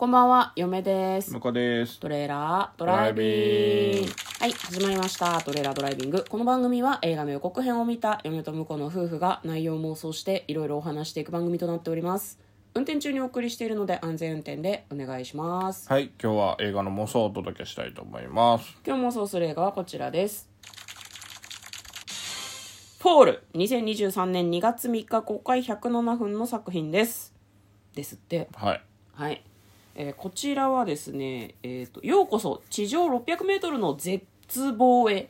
こんばんは、嫁です。向ですトレーラードライビング。はい、始まりました。トレーラードライビング。この番組は映画の予告編を見た嫁と婿の夫婦が内容を妄想していろいろお話していく番組となっております。運転中にお送りしているので安全運転でお願いします。はい今日は映画の妄想をお届けしたいと思います今日妄想する映画はこちらです。フォール2023年2月3日公開107分の作品です。ですって。はいはい、えーこちらはですね、えーと「ようこそ地上 600m の絶望へ」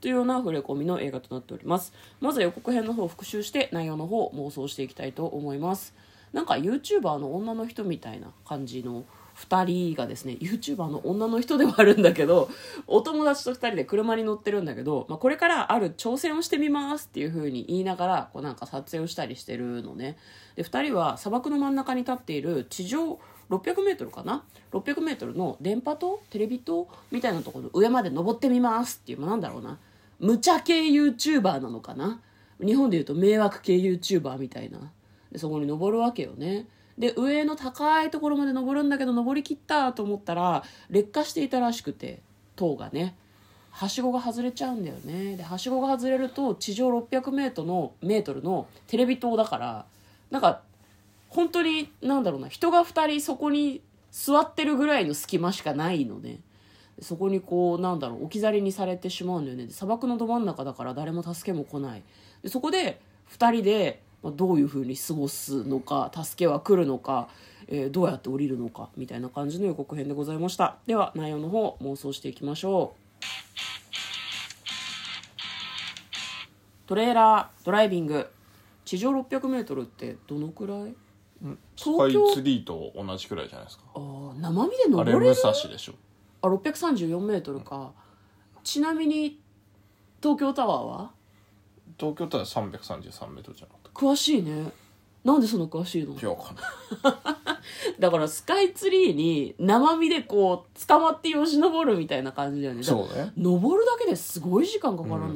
というような触れ込みの映画となっております。まずは予告編の方を復習して内容の方を妄想していきたいと思います。なんか YouTuber の女の人みたいな感じの2人がですね YouTuber の女の人ではあるんだけどお友達と2人で車に乗ってるんだけど、まあ、これからある挑戦をしてみますっていう風に言いながらこうなんか撮影をしたりしてるのね。で2人は砂漠の真ん中に立っている地上 600m かな？600m の電波塔テレビ塔みたいなところの上まで登ってみますっていう、まあ、なんだろうな。無茶系 YouTuber なのかな？日本でいうと迷惑系 YouTuber みたいな。でそこに登るわけよね。で上の高いところまで登るんだけど登りきったと思ったら劣化していたらしくて塔がね。はしごが外れちゃうんだよね。ではしごが外れると地上 600m のメートルのテレビ塔だからなんか本当になんだろうな人が2人そこに座ってるぐらいの隙間しかないのね。でそこにこうなんだろう置き去りにされてしまうんだよね。砂漠のど真ん中だから誰も助けも来ない。でそこで2人でどういうふうに過ごすのか助けは来るのか、えーどうやって降りるのかみたいな感じの予告編でございました。では内容の方妄想していきましょう。トレーラードライビング。地上 600m ってどのくらい？スカイツリーと同じくらいじゃないですか。あー生身であれ武登れる蔵でしょ。あ634メートルか、ちなみに東京タワーは？東京タワー333メートルじゃなかっ詳しいね。なんでそんな詳しいの？たいやわかんない。だからスカイツリーに生身でこう捕まってよじ登るみたいな感じだよね。そうね。登るだけですごい時間かからな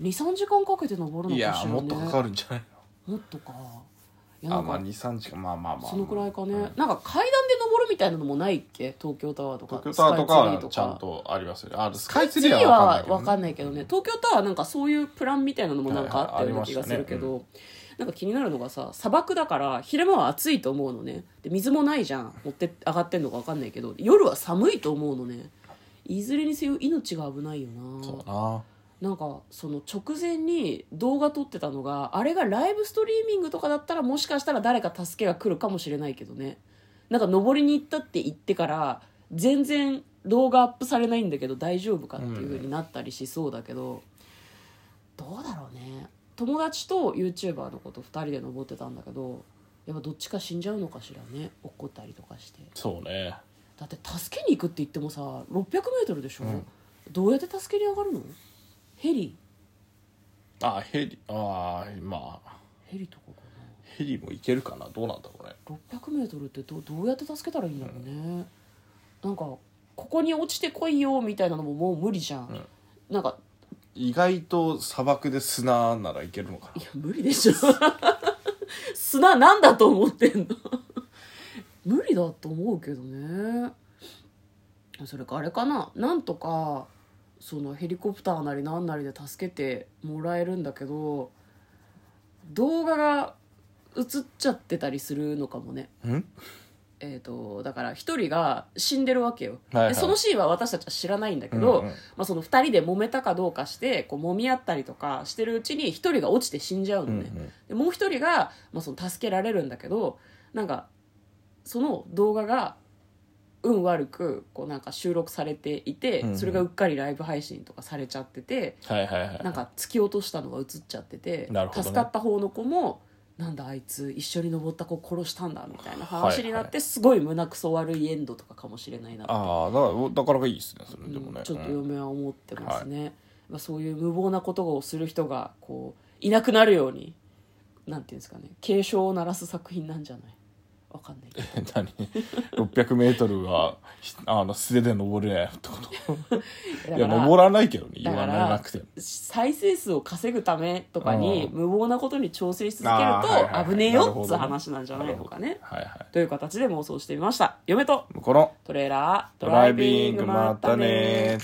い、23時間かけて登るのいやかしらね。もっとかかるんじゃないもっとかいやなんかまあ23時間。まあまあまあ。そのくらいかね、うん。なんか階段で登るみたいなのもないっけ？東京タワーとか東京タワーとかスカイツリーはちゃんとありますよね。あスカイツリーはは分かんないけどね。東京タワーなんかそういうプランみたいなのもなんかあったような気がするけど、なんか気になるのがさ砂漠だから昼間は暑いと思うのね。で水もないじゃん。持って上がってんのか分かんないけど夜は寒いと思うのね。いずれにせよ命が危ないよな。そうななんかその直前に動画撮ってたのがあれがライブストリーミングとかだったらもしかしたら誰か助けが来るかもしれないけどね。なんか登りに行ったって言ってから全然動画アップされないんだけど大丈夫かっていう風になったりしそうだけど、どうだろうね。友達と YouTuber の子と2人で登ってたんだけどやっぱどっちか死んじゃうのかしらね。落っこったりとかして。そうね。だって助けに行くって言ってもさ 600m でしょ、うん。どうやって助けに上がるの？ヘリ？あヘリああまあ。ヘリとかかヘリも行けるかな？どうなんだろうね。な 600m ってどどうやって助けたらいいんだろうね、なんかここに落ちてこいよみたいなのももう無理じゃん、なんか意外と砂漠で砂ならいけるのかいや無理でしょ。砂なんだと思ってんの？無理だと思うけどね。それかあれかな？なんとかそのヘリコプターなりなんなりで助けてもらえるんだけど動画が映っちゃってたりするのかもね。えー、とだから一人が死んでるわけよ、はいはい。でそのシーンは私たちは知らないんだけど、うんうんまあ、その2人で揉めたかどうかしてこう揉み合ったりとかしてるうちに一人が落ちて死んじゃうのね、うんうん。でもう一人が、まあ、その助けられるんだけどなんかその動画が運悪くこうなんか収録されていて、うんうん。それがうっかりライブ配信とかされちゃっててはいはいはいなんか突き落としたのが映っちゃってて、ね。助かった方の子もなんだあいつ一緒に登った子殺したんだみたいな話になって、はいはすごい胸くそ悪いエンドとかかもしれないなって。ああだからいいですねそれでもね、うんちょっとうん嫁は思ってますね、まあ、そういう無謀なことをする人がこういなくなるようになんていうんですかね警鐘を鳴らす作品なんじゃない？わかんないけど。何？600m はひあの素手で登れないってこと？いや登らないけどね言わなくても。再生数を稼ぐためとかにう無謀なことに挑戦し続けると危ねえよっつう話なんじゃないのかね。はいはいという形で妄想してみました。嫁とこのトレーラードドライビングまったね